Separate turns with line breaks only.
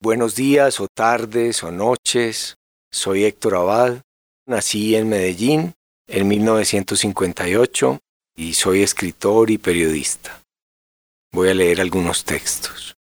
Buenos días o tardes o noches. Soy Héctor Abad. Nací en Medellín en 1958 y soy escritor y periodista. Voy a leer algunos textos.